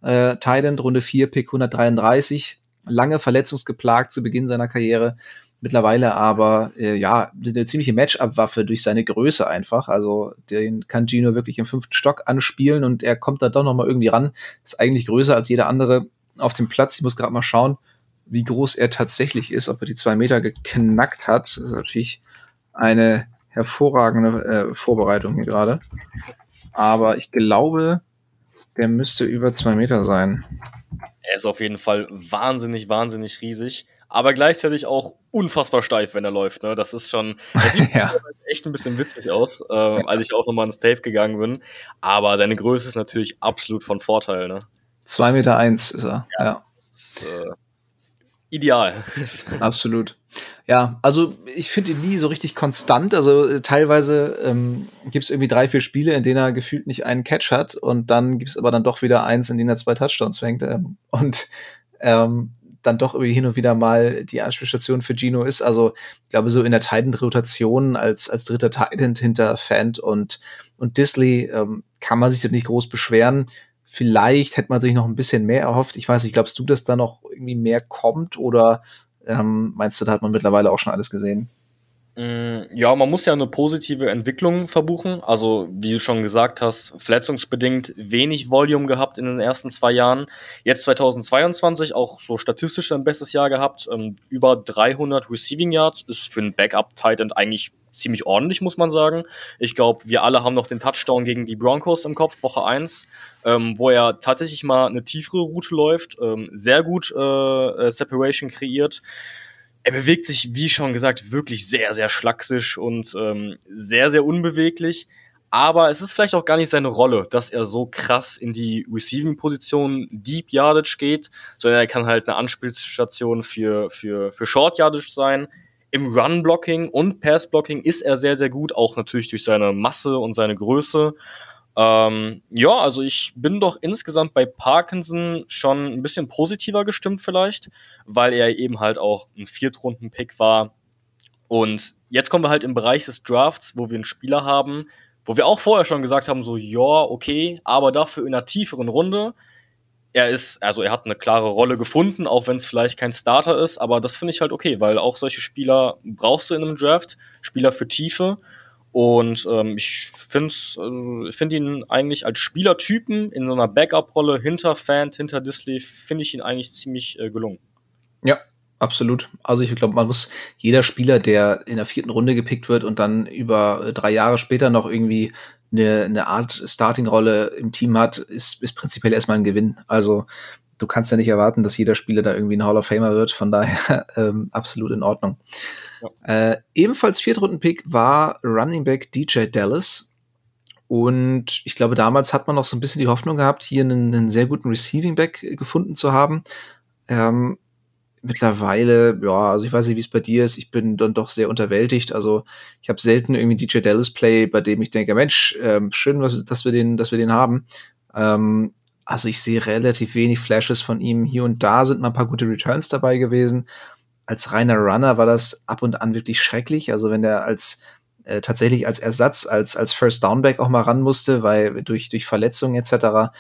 äh, Tident, Runde 4, Pick 133, lange verletzungsgeplagt zu Beginn seiner Karriere. Mittlerweile aber, äh, ja, eine ziemliche Matchup-Waffe durch seine Größe einfach. Also den kann Gino wirklich im fünften Stock anspielen und er kommt da doch noch mal irgendwie ran. Ist eigentlich größer als jeder andere auf dem Platz. Ich muss gerade mal schauen, wie groß er tatsächlich ist, ob er die zwei Meter geknackt hat. Das ist natürlich eine hervorragende äh, Vorbereitung hier gerade. Aber ich glaube, der müsste über zwei Meter sein. Er ist auf jeden Fall wahnsinnig, wahnsinnig riesig aber gleichzeitig auch unfassbar steif, wenn er läuft. Ne? Das ist schon, das sieht ja. echt ein bisschen witzig aus, äh, als ich auch nochmal ins Tape gegangen bin. Aber seine Größe ist natürlich absolut von Vorteil. Ne? Zwei Meter eins ist er, ja. ja. Ist, äh, ideal. Absolut. Ja, also ich finde ihn nie so richtig konstant. Also äh, teilweise ähm, gibt es irgendwie drei, vier Spiele, in denen er gefühlt nicht einen Catch hat und dann gibt es aber dann doch wieder eins, in denen er zwei Touchdowns fängt. Ähm, und ähm, dann doch irgendwie hin und wieder mal die Anspielstation für Gino ist. Also ich glaube, so in der Titan-Rotation als, als dritter Titan hinter Fant und, und Disley ähm, kann man sich das nicht groß beschweren. Vielleicht hätte man sich noch ein bisschen mehr erhofft. Ich weiß nicht, glaubst du, dass da noch irgendwie mehr kommt oder ähm, meinst du, da hat man mittlerweile auch schon alles gesehen? Mm, ja, man muss ja eine positive Entwicklung verbuchen. Also, wie du schon gesagt hast, verletzungsbedingt wenig Volume gehabt in den ersten zwei Jahren. Jetzt 2022 auch so statistisch ein bestes Jahr gehabt. Ähm, über 300 Receiving Yards ist für einen Backup-Tight eigentlich ziemlich ordentlich, muss man sagen. Ich glaube, wir alle haben noch den Touchdown gegen die Broncos im Kopf, Woche 1, ähm, wo er tatsächlich mal eine tiefere Route läuft, ähm, sehr gut äh, äh Separation kreiert er bewegt sich, wie schon gesagt, wirklich sehr, sehr schlaksig und ähm, sehr, sehr unbeweglich. Aber es ist vielleicht auch gar nicht seine Rolle, dass er so krass in die Receiving-Position Deep Yardage geht, sondern er kann halt eine Anspielstation für, für, für Short Yardage sein. Im Run-Blocking und Pass-Blocking ist er sehr, sehr gut, auch natürlich durch seine Masse und seine Größe. Ähm, ja, also ich bin doch insgesamt bei Parkinson schon ein bisschen positiver gestimmt vielleicht, weil er eben halt auch ein Viertrunden-Pick war. Und jetzt kommen wir halt im Bereich des Drafts, wo wir einen Spieler haben, wo wir auch vorher schon gesagt haben, so, ja, okay, aber dafür in einer tieferen Runde. Er ist, also er hat eine klare Rolle gefunden, auch wenn es vielleicht kein Starter ist, aber das finde ich halt okay, weil auch solche Spieler brauchst du in einem Draft, Spieler für Tiefe. Und ähm, ich finde äh, find ihn eigentlich als Spielertypen in so einer Backup-Rolle hinter Fant, hinter Disley, finde ich ihn eigentlich ziemlich äh, gelungen. Ja, absolut. Also ich glaube, man muss jeder Spieler, der in der vierten Runde gepickt wird und dann über äh, drei Jahre später noch irgendwie eine, eine Art Starting-Rolle im Team hat, ist, ist prinzipiell erstmal ein Gewinn. Also du kannst ja nicht erwarten, dass jeder Spieler da irgendwie ein Hall of Famer wird. Von daher ähm, absolut in Ordnung. Ja. Äh, ebenfalls Viertrunden-Pick war Running Back DJ Dallas. Und ich glaube, damals hat man noch so ein bisschen die Hoffnung gehabt, hier einen, einen sehr guten Receiving Back gefunden zu haben. Ähm, mittlerweile, ja, also ich weiß nicht, wie es bei dir ist, ich bin dann doch sehr unterwältigt. Also ich habe selten irgendwie DJ Dallas Play, bei dem ich denke, Mensch, ähm, schön, was, dass wir den, dass wir den haben. Ähm, also ich sehe relativ wenig Flashes von ihm. Hier und da sind mal ein paar gute Returns dabei gewesen als reiner Runner war das ab und an wirklich schrecklich. Also wenn er als äh, tatsächlich als Ersatz, als, als First Downback auch mal ran musste, weil durch, durch Verletzungen etc.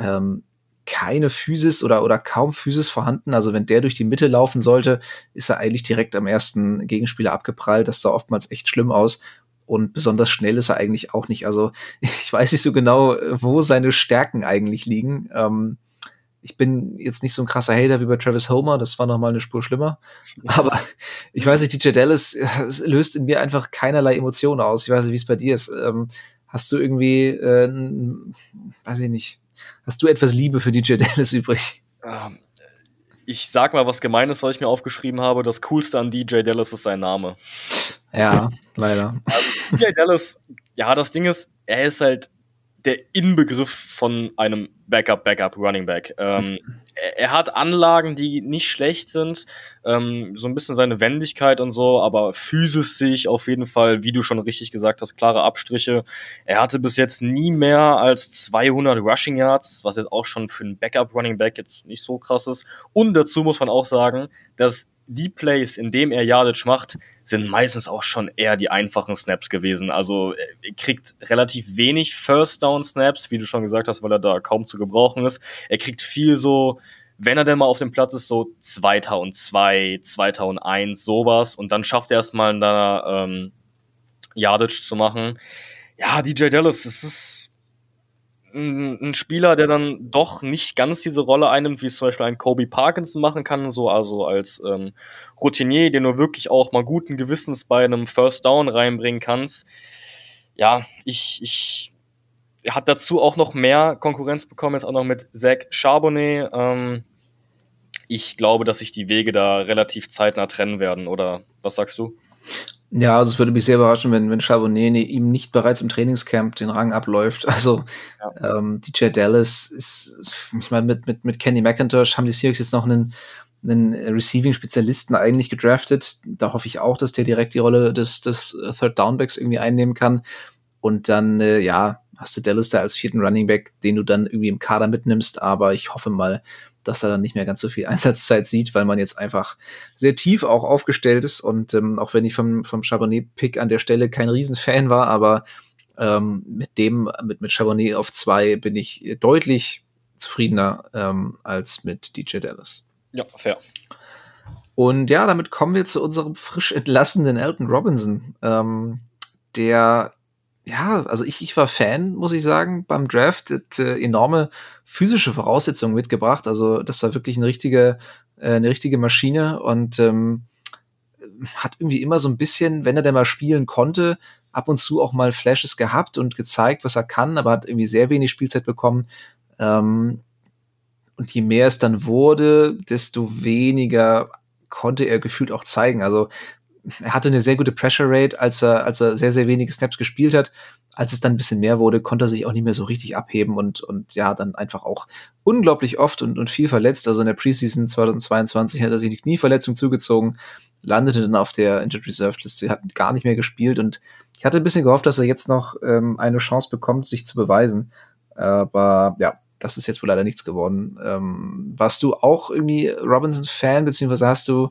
Ähm, keine Physis oder, oder kaum Physis vorhanden. Also wenn der durch die Mitte laufen sollte, ist er eigentlich direkt am ersten Gegenspieler abgeprallt. Das sah oftmals echt schlimm aus. Und besonders schnell ist er eigentlich auch nicht. Also ich weiß nicht so genau, wo seine Stärken eigentlich liegen. Ähm, ich bin jetzt nicht so ein krasser Hater wie bei Travis Homer, das war noch mal eine Spur schlimmer. Aber ich weiß nicht, DJ Dallas löst in mir einfach keinerlei Emotionen aus. Ich weiß nicht, wie es bei dir ist. Ähm, hast du irgendwie, äh, weiß ich nicht, hast du etwas Liebe für DJ Dallas übrig? Ähm, ich sag mal was Gemeines, was ich mir aufgeschrieben habe. Das Coolste an DJ Dallas ist sein Name. Ja, leider. Also, DJ Dallas, ja, das Ding ist, er ist halt der Inbegriff von einem Backup, Backup, Running Back. Ähm, er, er, hat Anlagen, die nicht schlecht sind, ähm, so ein bisschen seine Wendigkeit und so, aber physisch sich auf jeden Fall, wie du schon richtig gesagt hast, klare Abstriche. Er hatte bis jetzt nie mehr als 200 Rushing Yards, was jetzt auch schon für einen Backup Running Back jetzt nicht so krass ist. Und dazu muss man auch sagen, dass die Plays, in dem er Yardage macht, sind meistens auch schon eher die einfachen Snaps gewesen. Also er kriegt relativ wenig First Down Snaps, wie du schon gesagt hast, weil er da kaum zu gebrauchen ist. Er kriegt viel so, wenn er denn mal auf dem Platz ist, so 2002, 2001, sowas. Und dann schafft er es mal da ähm, Yardage zu machen. Ja, DJ Dallas, das ist ein Spieler, der dann doch nicht ganz diese Rolle einnimmt, wie es zum Beispiel ein Kobe Parkinson machen kann, so also als ähm, Routinier, den du wirklich auch mal guten Gewissens bei einem First Down reinbringen kannst. Ja, ich, ich hat dazu auch noch mehr Konkurrenz bekommen, jetzt auch noch mit Zach Charbonnet. Ähm, ich glaube, dass sich die Wege da relativ zeitnah trennen werden, oder was sagst du? Ja, also es würde mich sehr überraschen, wenn, wenn Charbonnet ihm nicht bereits im Trainingscamp den Rang abläuft. Also ja. ähm, DJ Dallas ist, ich meine, mit, mit, mit Kenny McIntosh haben die Seahawks jetzt noch einen, einen Receiving-Spezialisten eigentlich gedraftet. Da hoffe ich auch, dass der direkt die Rolle des, des Third Downbacks irgendwie einnehmen kann. Und dann, äh, ja, hast du Dallas da als vierten Running Back, den du dann irgendwie im Kader mitnimmst. Aber ich hoffe mal, dass er dann nicht mehr ganz so viel Einsatzzeit sieht, weil man jetzt einfach sehr tief auch aufgestellt ist. Und ähm, auch wenn ich vom, vom Charbonnet-Pick an der Stelle kein Riesenfan war, aber ähm, mit dem, mit, mit Charbonnet auf zwei bin ich deutlich zufriedener ähm, als mit DJ Dallas. Ja, fair. Und ja, damit kommen wir zu unserem frisch entlassenen Elton Robinson, ähm, der ja, also ich, ich war Fan, muss ich sagen, beim Draft. Hat, äh, enorme physische Voraussetzungen mitgebracht. Also das war wirklich eine richtige, äh, eine richtige Maschine und ähm, hat irgendwie immer so ein bisschen, wenn er denn mal spielen konnte, ab und zu auch mal Flashes gehabt und gezeigt, was er kann, aber hat irgendwie sehr wenig Spielzeit bekommen. Ähm, und je mehr es dann wurde, desto weniger konnte er gefühlt auch zeigen. Also er hatte eine sehr gute Pressure Rate, als er, als er sehr, sehr wenige Snaps gespielt hat. Als es dann ein bisschen mehr wurde, konnte er sich auch nicht mehr so richtig abheben und, und ja, dann einfach auch unglaublich oft und, und viel verletzt. Also in der Preseason 2022 hat er sich die Knieverletzung zugezogen, landete dann auf der Injured Reserve Liste, hat gar nicht mehr gespielt und ich hatte ein bisschen gehofft, dass er jetzt noch ähm, eine Chance bekommt, sich zu beweisen. Aber ja, das ist jetzt wohl leider nichts geworden. Ähm, warst du auch irgendwie Robinson-Fan, beziehungsweise hast du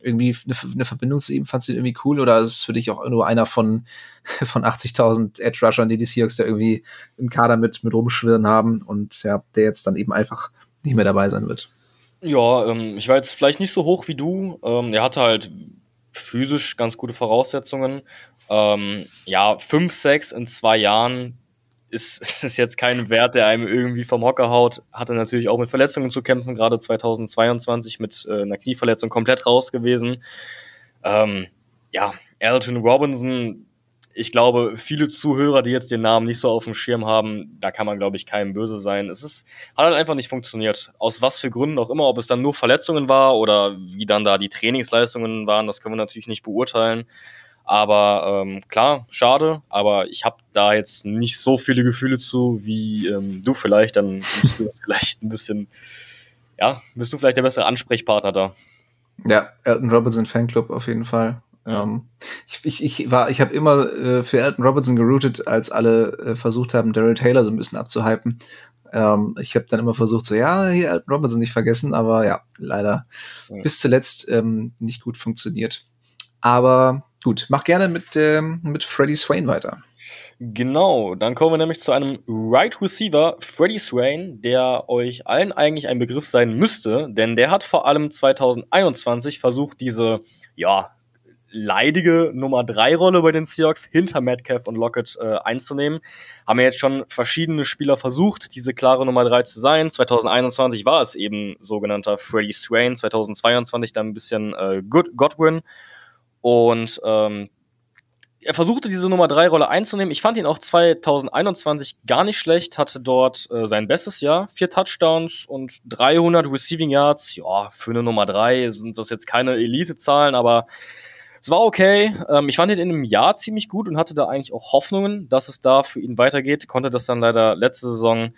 irgendwie eine, eine Verbindung zu ihm? Fandst du ihn irgendwie cool oder ist es für dich auch nur einer von, von 80.000 Edge-Rushern, die die Seahawks da irgendwie im Kader mit, mit rumschwirren haben und ja, der jetzt dann eben einfach nicht mehr dabei sein wird? Ja, ähm, ich war jetzt vielleicht nicht so hoch wie du. Ähm, er hatte halt physisch ganz gute Voraussetzungen. Ähm, ja, 5, 6 in zwei Jahren ist, ist jetzt kein Wert, der einem irgendwie vom Hocker haut. Hatte natürlich auch mit Verletzungen zu kämpfen, gerade 2022 mit äh, einer Knieverletzung komplett raus gewesen. Ähm, ja, Elton Robinson, ich glaube, viele Zuhörer, die jetzt den Namen nicht so auf dem Schirm haben, da kann man, glaube ich, keinem böse sein. Es ist, hat halt einfach nicht funktioniert. Aus was für Gründen auch immer, ob es dann nur Verletzungen war oder wie dann da die Trainingsleistungen waren, das können wir natürlich nicht beurteilen. Aber ähm, klar, schade, aber ich habe da jetzt nicht so viele Gefühle zu wie ähm, du vielleicht. Dann bist du vielleicht ein bisschen, ja, bist du vielleicht der bessere Ansprechpartner da. Ja, Elton Robinson Fanclub auf jeden Fall. Ähm, ich, ich, ich war, ich habe immer äh, für Elton Robinson geroutet, als alle äh, versucht haben, Daryl Taylor so ein bisschen abzuhypen. Ähm, ich habe dann immer versucht, so ja, hier Elton Robinson nicht vergessen, aber ja, leider ja. bis zuletzt ähm, nicht gut funktioniert. Aber Gut, mach gerne mit, ähm, mit Freddie Swain weiter. Genau, dann kommen wir nämlich zu einem Right Receiver, Freddie Swain, der euch allen eigentlich ein Begriff sein müsste, denn der hat vor allem 2021 versucht, diese, ja, leidige Nummer 3 Rolle bei den Seahawks hinter Metcalf und Lockett äh, einzunehmen. Haben ja jetzt schon verschiedene Spieler versucht, diese klare Nummer 3 zu sein. 2021 war es eben sogenannter Freddie Swain, 2022 dann ein bisschen äh, Godwin. Und ähm, er versuchte diese Nummer 3 Rolle einzunehmen. Ich fand ihn auch 2021 gar nicht schlecht, hatte dort äh, sein bestes Jahr, vier Touchdowns und 300 Receiving Yards. Ja, für eine Nummer 3 sind das jetzt keine Elite-Zahlen, aber es war okay. Ähm, ich fand ihn in einem Jahr ziemlich gut und hatte da eigentlich auch Hoffnungen, dass es da für ihn weitergeht. Konnte das dann leider letzte Saison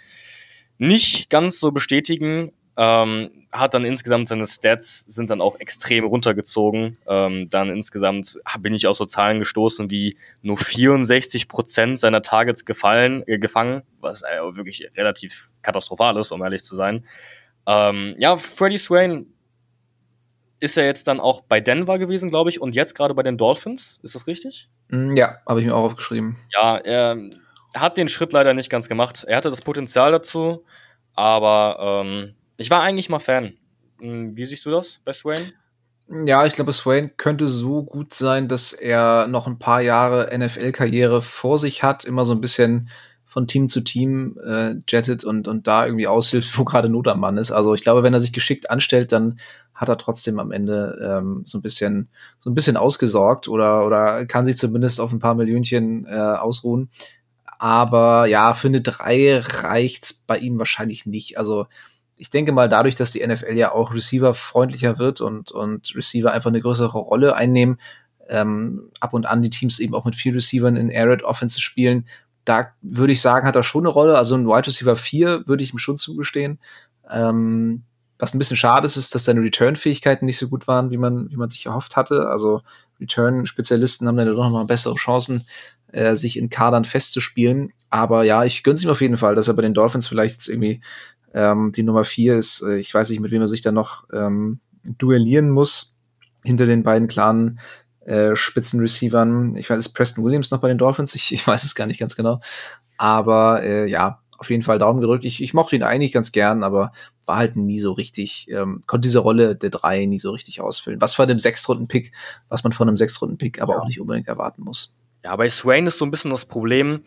nicht ganz so bestätigen. Ähm, hat dann insgesamt seine Stats sind dann auch extrem runtergezogen. Ähm, dann insgesamt bin ich auf so Zahlen gestoßen wie nur 64 Prozent seiner Targets gefallen, äh, gefangen, was äh, wirklich relativ katastrophal ist, um ehrlich zu sein. Ähm, ja, Freddie Swain ist ja jetzt dann auch bei Denver gewesen, glaube ich, und jetzt gerade bei den Dolphins. Ist das richtig? Mm, ja, habe ich mir auch aufgeschrieben. Ja, er hat den Schritt leider nicht ganz gemacht. Er hatte das Potenzial dazu, aber ähm, ich war eigentlich mal Fan. Hm, wie siehst du das bei Swain? Ja, ich glaube, Swain könnte so gut sein, dass er noch ein paar Jahre NFL-Karriere vor sich hat, immer so ein bisschen von Team zu Team äh, jettet und, und da irgendwie aushilft, wo gerade Not am Mann ist. Also ich glaube, wenn er sich geschickt anstellt, dann hat er trotzdem am Ende ähm, so ein bisschen so ein bisschen ausgesorgt oder oder kann sich zumindest auf ein paar Millionchen äh, ausruhen. Aber ja, für eine 3 reicht's bei ihm wahrscheinlich nicht. Also ich denke mal, dadurch, dass die NFL ja auch Receiver freundlicher wird und, und Receiver einfach eine größere Rolle einnehmen, ähm, ab und an die Teams eben auch mit vier Receivern in Air Raid Offenses spielen, da würde ich sagen, hat er schon eine Rolle. Also ein Wide Receiver 4 würde ich ihm schon zugestehen. Ähm, was ein bisschen schade ist, ist, dass seine Return-Fähigkeiten nicht so gut waren, wie man, wie man sich erhofft hatte. Also Return-Spezialisten haben dann doch noch mal bessere Chancen, äh, sich in Kadern festzuspielen. Aber ja, ich gönn's ihm auf jeden Fall, dass er bei den Dolphins vielleicht irgendwie ähm, die Nummer vier ist, äh, ich weiß nicht, mit wem er sich da noch ähm, duellieren muss hinter den beiden klaren äh, Spitzenreceivern. Ich weiß, ist Preston Williams noch bei den Dolphins? Ich, ich weiß es gar nicht ganz genau. Aber äh, ja, auf jeden Fall Daumen gedrückt. Ich, ich mochte ihn eigentlich ganz gern, aber war halt nie so richtig, ähm, konnte diese Rolle der drei nie so richtig ausfüllen. Was von einem Sechstrunden-Pick, was man von einem Sechstrunden-Pick aber ja. auch nicht unbedingt erwarten muss. Ja, bei Swain ist so ein bisschen das Problem,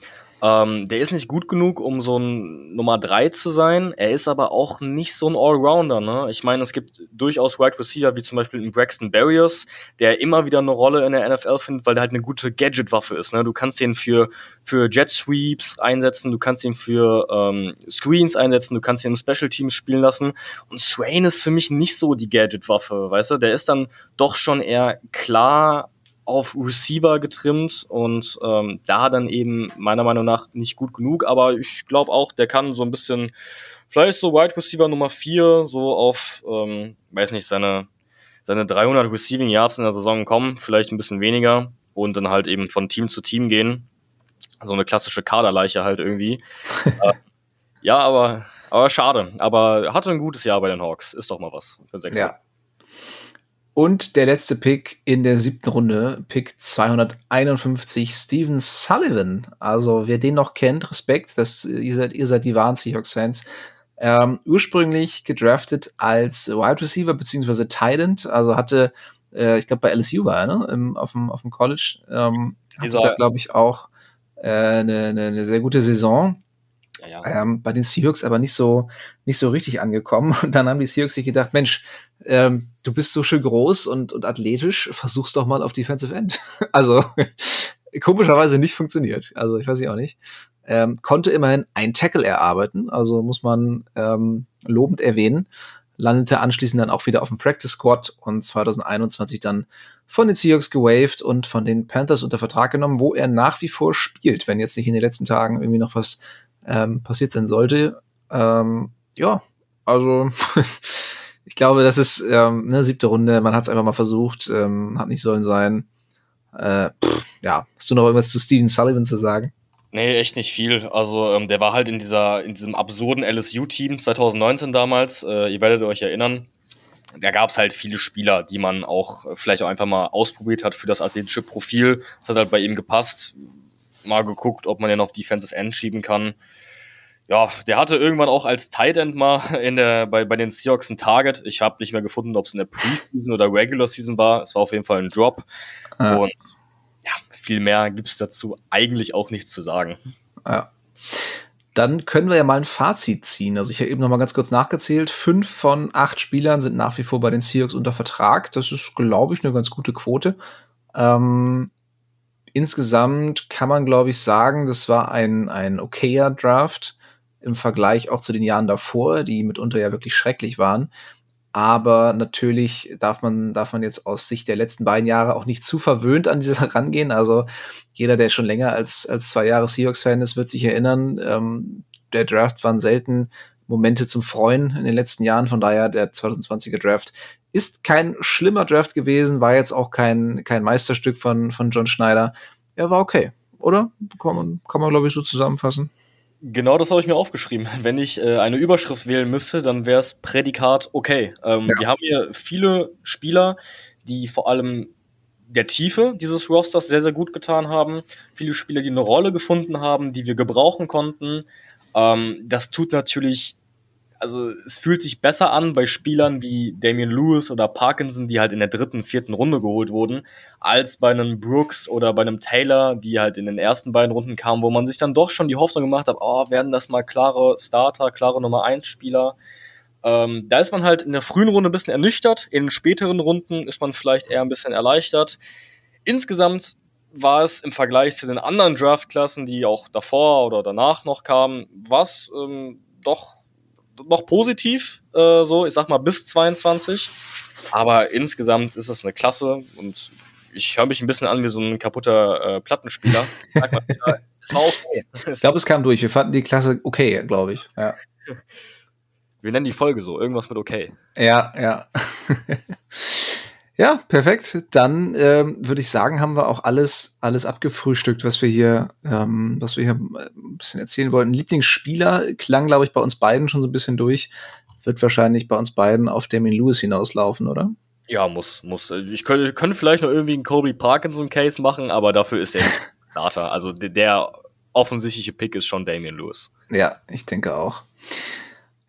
ähm, der ist nicht gut genug, um so ein Nummer 3 zu sein. Er ist aber auch nicht so ein Allrounder. Ne? Ich meine, es gibt durchaus Wide Receiver, wie zum Beispiel in Braxton Barriers, der immer wieder eine Rolle in der NFL findet, weil der halt eine gute Gadget-Waffe ist. Ne? Du kannst ihn für, für Jet Sweeps einsetzen, du kannst ihn für ähm, Screens einsetzen, du kannst ihn im Special Teams spielen lassen. Und Swain ist für mich nicht so die Gadget-Waffe, weißt du? Der ist dann doch schon eher klar auf Receiver getrimmt und ähm, da dann eben meiner Meinung nach nicht gut genug, aber ich glaube auch, der kann so ein bisschen, vielleicht so Wide Receiver Nummer 4, so auf, ähm, weiß nicht, seine, seine 300 Receiving Yards in der Saison kommen, vielleicht ein bisschen weniger und dann halt eben von Team zu Team gehen. So eine klassische Kaderleiche halt irgendwie. äh, ja, aber, aber schade. Aber hatte ein gutes Jahr bei den Hawks. Ist doch mal was für sechs ja. Und der letzte Pick in der siebten Runde, Pick 251, Steven Sullivan. Also wer den noch kennt, Respekt, das, ihr, seid, ihr seid die wahren Seahawks-Fans. Ähm, ursprünglich gedraftet als Wide Receiver beziehungsweise Tight also hatte, äh, ich glaube bei LSU war er, ne? Im, auf, dem, auf dem College. Ähm, hatte da, glaube ich, auch äh, eine, eine, eine sehr gute Saison. Ja, ja. Ähm, bei den Seahawks aber nicht so, nicht so richtig angekommen. Und dann haben die Seahawks sich gedacht, Mensch, ähm, du bist so schön groß und, und athletisch, versuch's doch mal auf Defensive End. also komischerweise nicht funktioniert. Also ich weiß ich auch nicht. Ähm, konnte immerhin ein Tackle erarbeiten, also muss man ähm, lobend erwähnen. Landete anschließend dann auch wieder auf dem Practice Squad und 2021 dann von den Seahawks gewaved und von den Panthers unter Vertrag genommen, wo er nach wie vor spielt, wenn jetzt nicht in den letzten Tagen irgendwie noch was ähm, passiert sein sollte. Ähm, ja, also ich glaube, das ist ähm, eine siebte Runde. Man hat es einfach mal versucht, ähm, hat nicht sollen sein. Äh, pff, ja, hast du noch irgendwas zu Steven Sullivan zu sagen? Nee, echt nicht viel. Also ähm, der war halt in dieser, in diesem absurden LSU-Team 2019 damals. Äh, ihr werdet euch erinnern. Da gab es halt viele Spieler, die man auch äh, vielleicht auch einfach mal ausprobiert hat für das athletische Profil. Das hat halt bei ihm gepasst. Mal geguckt, ob man den auf Defensive End schieben kann ja, der hatte irgendwann auch als Tight End mal in der, bei, bei den Seahawks ein Target. Ich habe nicht mehr gefunden, ob es in der Preseason oder Regular Season war. Es war auf jeden Fall ein Drop. Ja. Und ja, viel mehr gibt es dazu eigentlich auch nichts zu sagen. Ja. Dann können wir ja mal ein Fazit ziehen. Also ich habe eben noch mal ganz kurz nachgezählt. Fünf von acht Spielern sind nach wie vor bei den Seahawks unter Vertrag. Das ist, glaube ich, eine ganz gute Quote. Ähm, insgesamt kann man, glaube ich, sagen, das war ein, ein okayer Draft im Vergleich auch zu den Jahren davor, die mitunter ja wirklich schrecklich waren. Aber natürlich darf man, darf man jetzt aus Sicht der letzten beiden Jahre auch nicht zu verwöhnt an diese rangehen. Also jeder, der schon länger als, als zwei Jahre Seahawks-Fan ist, wird sich erinnern, ähm, der Draft waren selten Momente zum Freuen in den letzten Jahren. Von daher, der 2020er Draft ist kein schlimmer Draft gewesen, war jetzt auch kein, kein Meisterstück von, von John Schneider. Er war okay, oder? Kann man, kann man glaube ich, so zusammenfassen. Genau das habe ich mir aufgeschrieben. Wenn ich äh, eine Überschrift wählen müsste, dann wäre es Prädikat okay. Ähm, ja. Wir haben hier viele Spieler, die vor allem der Tiefe dieses Rosters sehr, sehr gut getan haben. Viele Spieler, die eine Rolle gefunden haben, die wir gebrauchen konnten. Ähm, das tut natürlich also es fühlt sich besser an bei Spielern wie Damian Lewis oder Parkinson, die halt in der dritten, vierten Runde geholt wurden, als bei einem Brooks oder bei einem Taylor, die halt in den ersten beiden Runden kamen, wo man sich dann doch schon die Hoffnung gemacht hat, oh, werden das mal klare Starter, klare Nummer 1 Spieler. Ähm, da ist man halt in der frühen Runde ein bisschen ernüchtert, in den späteren Runden ist man vielleicht eher ein bisschen erleichtert. Insgesamt war es im Vergleich zu den anderen Draftklassen, die auch davor oder danach noch kamen, was ähm, doch noch positiv, äh, so, ich sag mal bis 22. Aber insgesamt ist es eine Klasse und ich höre mich ein bisschen an wie so ein kaputter äh, Plattenspieler. es war okay. Ich glaube, es kam durch. Wir fanden die Klasse okay, glaube ich. Ja. Wir nennen die Folge so, irgendwas mit okay. Ja, ja. Ja, perfekt. Dann ähm, würde ich sagen, haben wir auch alles, alles abgefrühstückt, was wir hier, ähm, was wir hier äh, ein bisschen erzählen wollten. Lieblingsspieler klang, glaube ich, bei uns beiden schon so ein bisschen durch. Wird wahrscheinlich bei uns beiden auf Damien Lewis hinauslaufen, oder? Ja, muss, muss. Ich könnte, könnte vielleicht noch irgendwie einen Kobe Parkinson-Case machen, aber dafür ist er Starter. Also der, der offensichtliche Pick ist schon Damien Lewis. Ja, ich denke auch.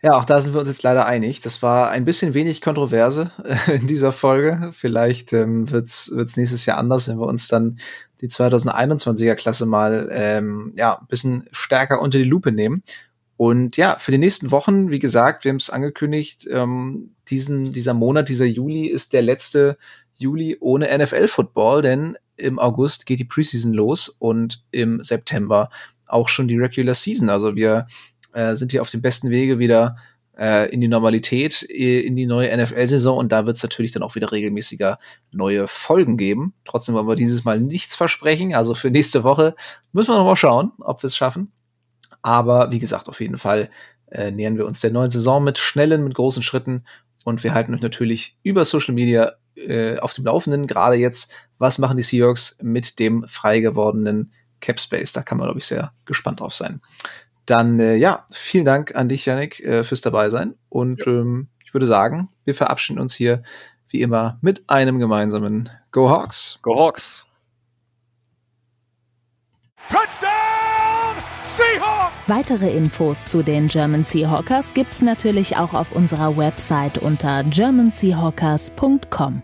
Ja, auch da sind wir uns jetzt leider einig. Das war ein bisschen wenig Kontroverse äh, in dieser Folge. Vielleicht ähm, wird es nächstes Jahr anders, wenn wir uns dann die 2021er Klasse mal ähm, ja, ein bisschen stärker unter die Lupe nehmen. Und ja, für die nächsten Wochen, wie gesagt, wir haben es angekündigt, ähm, diesen, dieser Monat, dieser Juli ist der letzte Juli ohne NFL-Football, denn im August geht die Preseason los und im September auch schon die Regular Season. Also wir äh, sind hier auf dem besten Wege wieder äh, in die Normalität, in die neue NFL-Saison und da wird es natürlich dann auch wieder regelmäßiger neue Folgen geben. Trotzdem wollen wir dieses Mal nichts versprechen. Also für nächste Woche müssen wir noch mal schauen, ob wir es schaffen. Aber wie gesagt, auf jeden Fall äh, nähern wir uns der neuen Saison mit schnellen, mit großen Schritten und wir halten euch natürlich über Social Media äh, auf dem Laufenden. Gerade jetzt, was machen die Seahawks mit dem frei gewordenen Cap Space? Da kann man, glaube ich, sehr gespannt drauf sein. Dann äh, ja, vielen Dank an dich, Yannick, äh, fürs dabei sein. Und ja. ähm, ich würde sagen, wir verabschieden uns hier wie immer mit einem gemeinsamen Go Hawks. Go Hawks. Touchdown Seahawks! Weitere Infos zu den German Seahawkers gibt's natürlich auch auf unserer Website unter germanseahawkers.com.